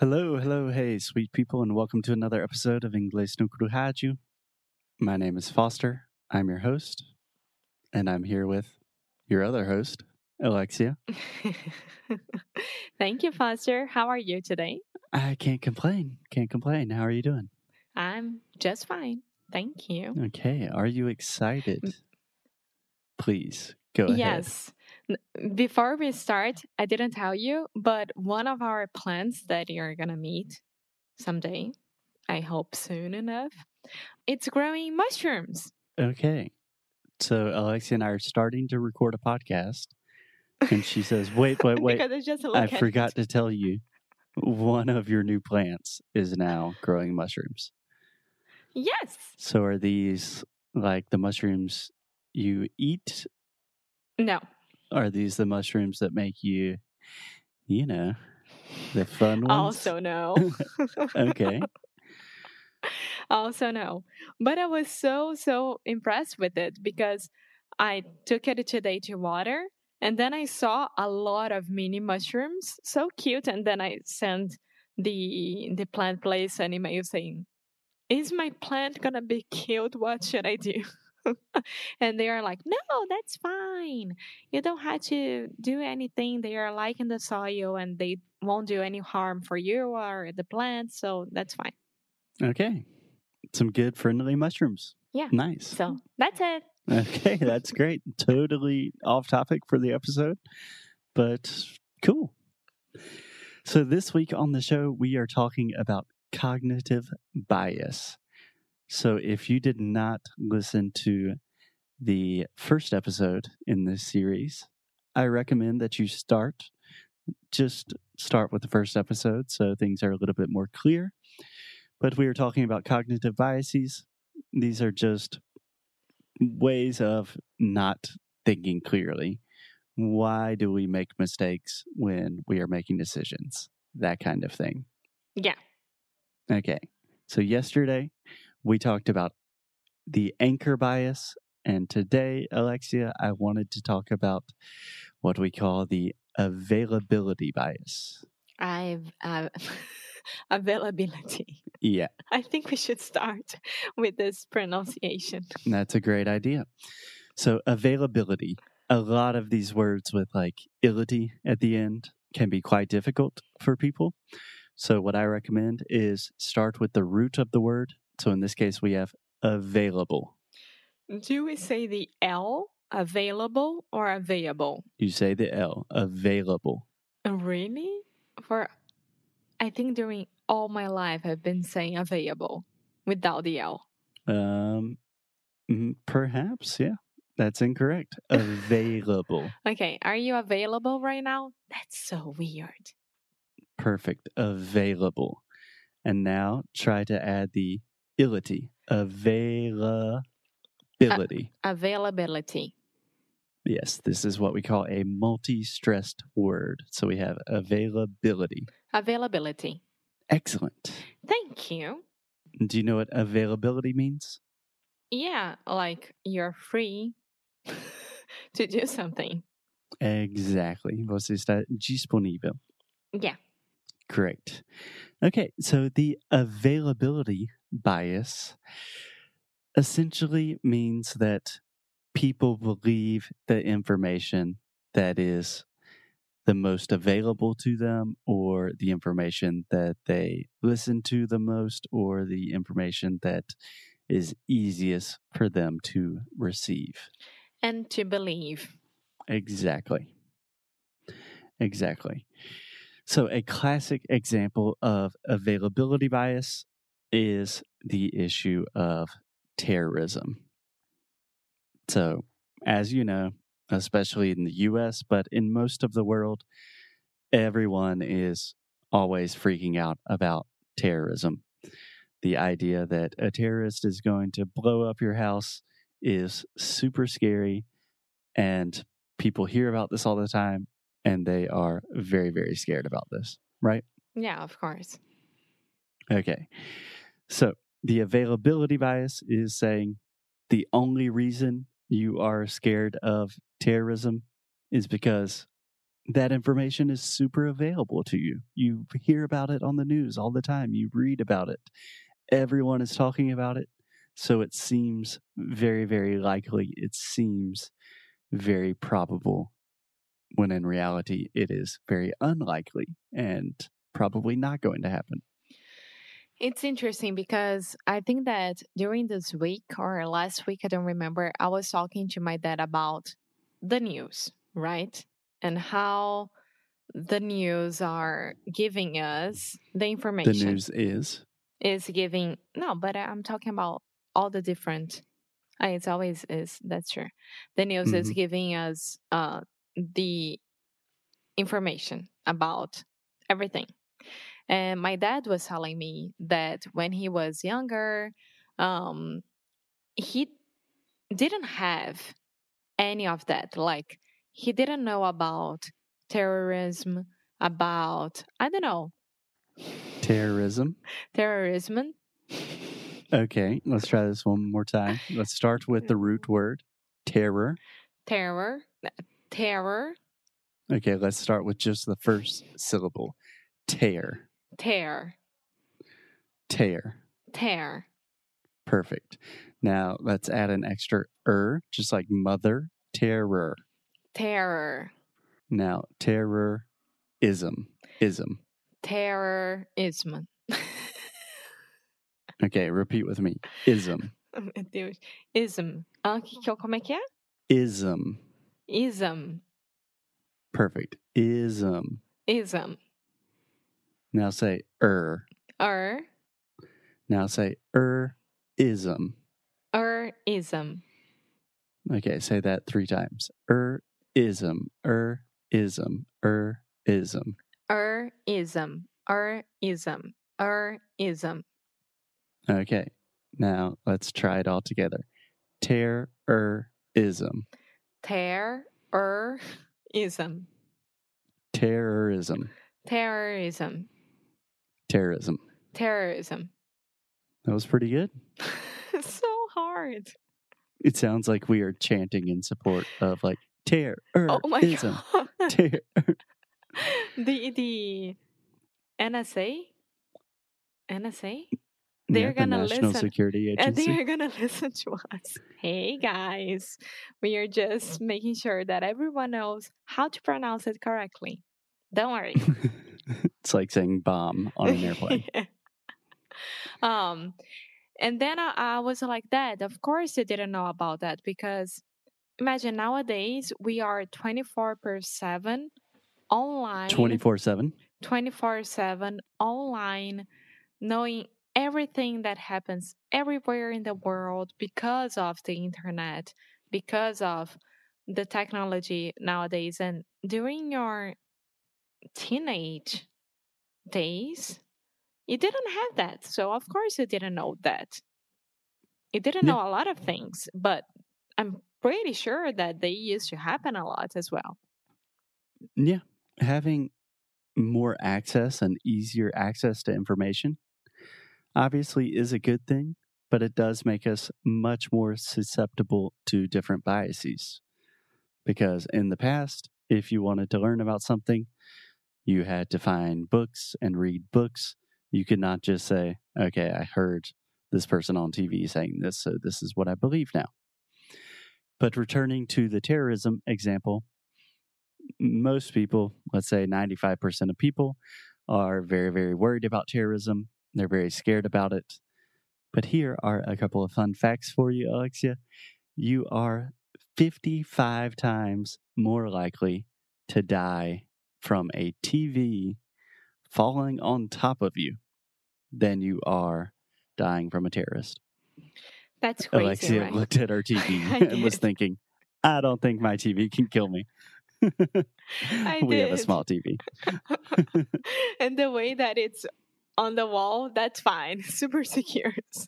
Hello, hello, hey, sweet people, and welcome to another episode of Inglês no Rádio. My name is Foster. I'm your host, and I'm here with your other host, Alexia. Thank you, Foster. How are you today? I can't complain. Can't complain. How are you doing? I'm just fine. Thank you. Okay. Are you excited? Please go ahead. Yes. Before we start, I didn't tell you, but one of our plants that you're going to meet someday, I hope soon enough, it's growing mushrooms. Okay. So Alexia and I are starting to record a podcast, and she says, "Wait, wait, wait! because I just I forgot it. to tell you, one of your new plants is now growing mushrooms. Yes. So are these like the mushrooms you eat? No. Are these the mushrooms that make you, you know, the fun ones? Also, no. okay. also no but i was so so impressed with it because i took it today to water and then i saw a lot of mini mushrooms so cute and then i sent the the plant place an email saying is my plant gonna be killed what should i do and they are like no that's fine you don't have to do anything they are like in the soil and they won't do any harm for you or the plant so that's fine Okay. Some good friendly mushrooms. Yeah. Nice. So that's it. Okay, that's great. totally off topic for the episode, but cool. So, this week on the show, we are talking about cognitive bias. So, if you did not listen to the first episode in this series, I recommend that you start, just start with the first episode so things are a little bit more clear. But we are talking about cognitive biases. These are just ways of not thinking clearly. Why do we make mistakes when we are making decisions? That kind of thing. Yeah. Okay. So, yesterday we talked about the anchor bias. And today, Alexia, I wanted to talk about what we call the availability bias. I've uh, availability. Yeah, I think we should start with this pronunciation. that's a great idea. So, availability, a lot of these words with like ility at the end can be quite difficult for people. So, what I recommend is start with the root of the word. So, in this case, we have available. Do we say the L available or available? You say the L, available. Really? For I think during all my life I've been saying available without the L. Um, mm, perhaps, yeah, that's incorrect. Available. Okay, are you available right now? That's so weird. Perfect. Available. And now try to add the ility. Availability. Availability. yes, this is what we call a multi stressed word. So we have availability. Availability. Excellent. Thank you. Do you know what availability means? Yeah, like you're free to do something. Exactly. Você está disponível. Yeah. Correct. Okay, so the availability bias essentially means that people believe the information that is the most available to them, or the information that they listen to the most, or the information that is easiest for them to receive. And to believe. Exactly. Exactly. So, a classic example of availability bias is the issue of terrorism. So, as you know, especially in the US, but in most of the world, everyone is always freaking out about terrorism. The idea that a terrorist is going to blow up your house is super scary, and people hear about this all the time, and they are very, very scared about this, right? Yeah, of course. Okay. So the availability bias is saying the only reason you are scared of terrorism is because that information is super available to you. You hear about it on the news all the time, you read about it. Everyone is talking about it. So it seems very, very likely. It seems very probable when in reality it is very unlikely and probably not going to happen. It's interesting because I think that during this week or last week, I don't remember, I was talking to my dad about the news, right? And how the news are giving us the information. The news is is giving no, but I'm talking about all the different. Uh, it's always is that's true. The news is Mhm. giving us uh the information about everything. And my dad was telling me that when he was younger, um, he didn't have any of that. Like, he didn't know about terrorism, about, I don't know, terrorism. terrorism. Okay, let's try this one more time. Let's start with the root word terror. Terror, terror, Okay, let's start with just the first syllable tear. Tear, Tear. tear. Perfect. Now let's add an extra er, just like mother, terror. Terror, Now, terrorism. Ism. terrorism. Okay, repeat with me. Ism. Meu Deus. Ism. Ah, que, que, como é que é? Ism. Ism. Perfect. Ism. Ism. Now say er. Er. Now say er ism. Er ism. Okay, say that three times. Er ism. Er ism. Er ism. Er ism. Er ism. Er ism. Okay. Now let's try it all together. Terrorism. Ter. Er ism. Terrorism. Terrorism. Terrorism. Terrorism. That was pretty good. so hard. It sounds like we are chanting in support of like terrorism. Oh my god. Terror. the the NSA. NSA. They're the gonna National listen. Security And they're gonna listen to us. Hey guys, we are just making sure that everyone knows how to pronounce it correctly. Don't worry. It's like saying bomb on an airplane. um, and then I, I was like, that. Of course, you didn't know about that because imagine nowadays we are twenty four per seven online. 24 7. 24 7 online, knowing everything that happens everywhere in the world because of the internet, because of the technology nowadays. And during your teenage days, you didn't have that. So, of course, you didn't know that. You didn't Yeah. know a lot of things, but I'm pretty sure that they used to happen a lot as well. Yeah. Having more access and easier access to information obviously is a good thing, but it does make us much more susceptible to different biases. Because in the past, if you wanted to learn about something, you had to find books and read books. You could not just say, okay, I heard this person on TV saying this, so this is what I believe now. But returning to the terrorism example, most people, let's say 95% of people, are very, very worried about terrorism. They're very scared about it. But here are a couple of fun facts for you, Alexia. You are 55 times more likely to die from a TV falling on top of you than you are dying from a terrorist. That's crazy. Alexia right? looked at her TV and was thinking, I don't think my TV can kill me. I we have a small TV. and the way that it's on the wall, that's fine. Super secure. So-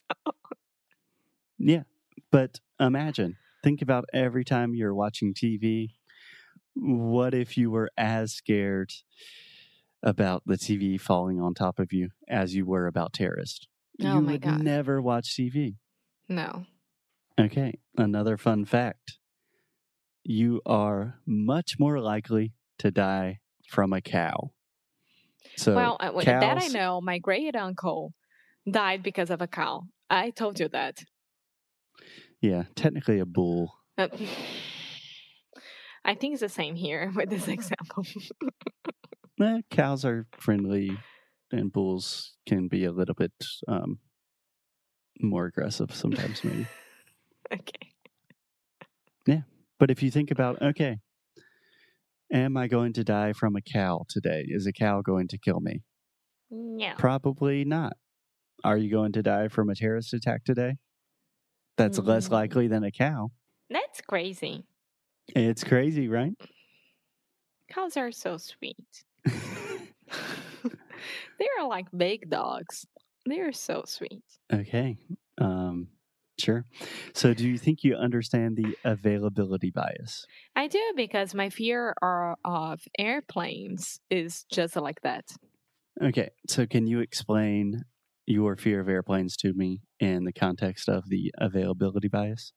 Yeah. But imagine, think about every time you're watching TV. What if you were as scared about the TV falling on top of you as you were about terrorists? Oh you my would God. never watch TV. No. Okay. Another fun fact you are much more likely to die from a cow. So well, uh, w- that I know. My great uncle died because of a cow. I told you that. yeah, technically a bull. Uh, I think it's the same here with this example. Eh, cows are friendly, and bulls can be a little bit um, more aggressive sometimes, maybe. okay. Yeah. But if you think about, okay, am I going to die from a cow today? Is a cow going to kill me? Yeah. Probably not. Are you going to die from a terrorist attack today? That's less Mm. likely than a cow. That's crazy. It's crazy, right? Cows are so sweet. They're like big dogs. They're so sweet. okay. Um, sure. So, do you think you understand the availability bias? I do because my fear are of airplanes is just like that. Okay. So, can you explain your fear of airplanes to me in the context of the availability bias?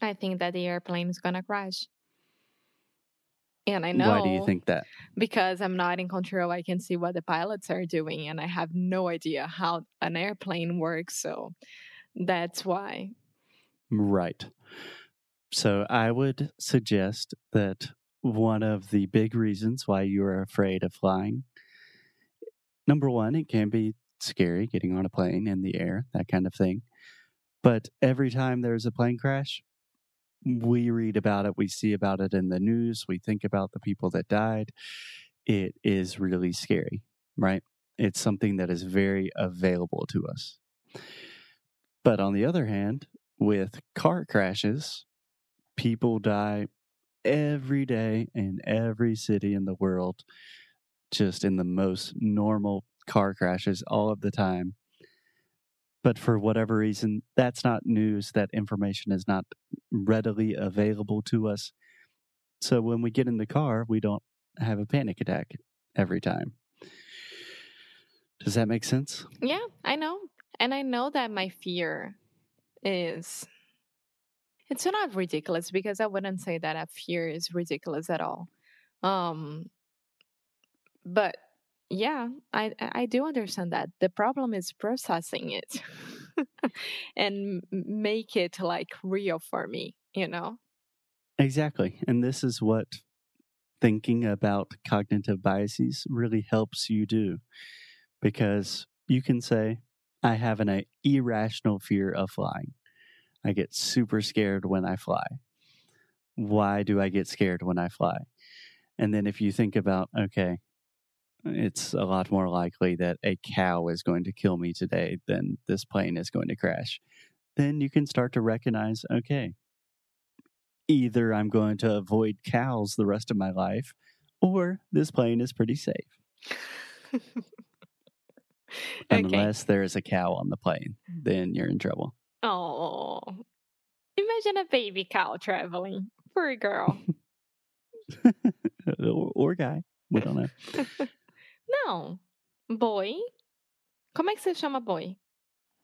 I think that the airplane is gonna crash. And I know Why do you think that? because I'm not in control, I can see what the pilots are doing, and I have no idea how an airplane works. So that's why. Right. So I would suggest that one of the big reasons why you are afraid of flying, number one, it can be scary getting on a plane in the air, that kind of thing. But every time there's a plane crash, we read about it, we see about it in the news, we think about the people that died. It is really scary, right? It's something that is very available to us. But on the other hand, with car crashes, people die every day in every city in the world, just in the most normal car crashes all of the time. But for whatever reason, that's not news. That information is not readily available to us. So when we get in the car, we don't have a panic attack every time. Does that make sense? Yeah, I know. And I know that my fear is it's not ridiculous because I wouldn't say that a fear is ridiculous at all. Um but yeah, I I do understand that. The problem is processing it and make it like real for me, you know? Exactly. And this is what thinking about cognitive biases really helps you do because you can say, I have an uh, irrational fear of flying. I get super scared when I fly. Why do I get scared when I fly? And then if you think about, okay, it's a lot more likely that a cow is going to kill me today than this plane is going to crash. Then you can start to recognize, okay, either I'm going to avoid cows the rest of my life, or this plane is pretty safe, okay. unless there is a cow on the plane. Then you're in trouble. Oh. Imagine a baby cow traveling. Poor girl. or, or guy. We don't know. Não. Boi. Como é que você chama boi?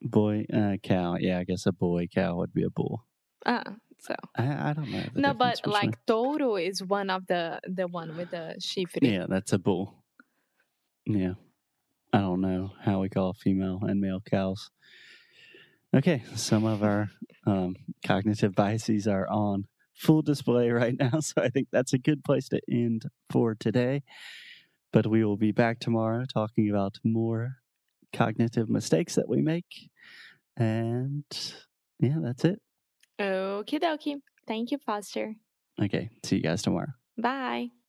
Boy, uh, cow. Yeah, I guess a boy cow would be a bull. Ah, so. I, I don't know. No, but between- like touro is one of the the one with the chifre. Yeah, that's a bull. Yeah. I don't know how we call female and male cows. Okay, some of our um, cognitive biases are on full display right now, so I think that's a good place to end for today. But we will be back tomorrow talking about more cognitive mistakes that we make. And yeah, that's it. Okie dokie. Thank you, Foster. Okay, see you guys tomorrow. Bye.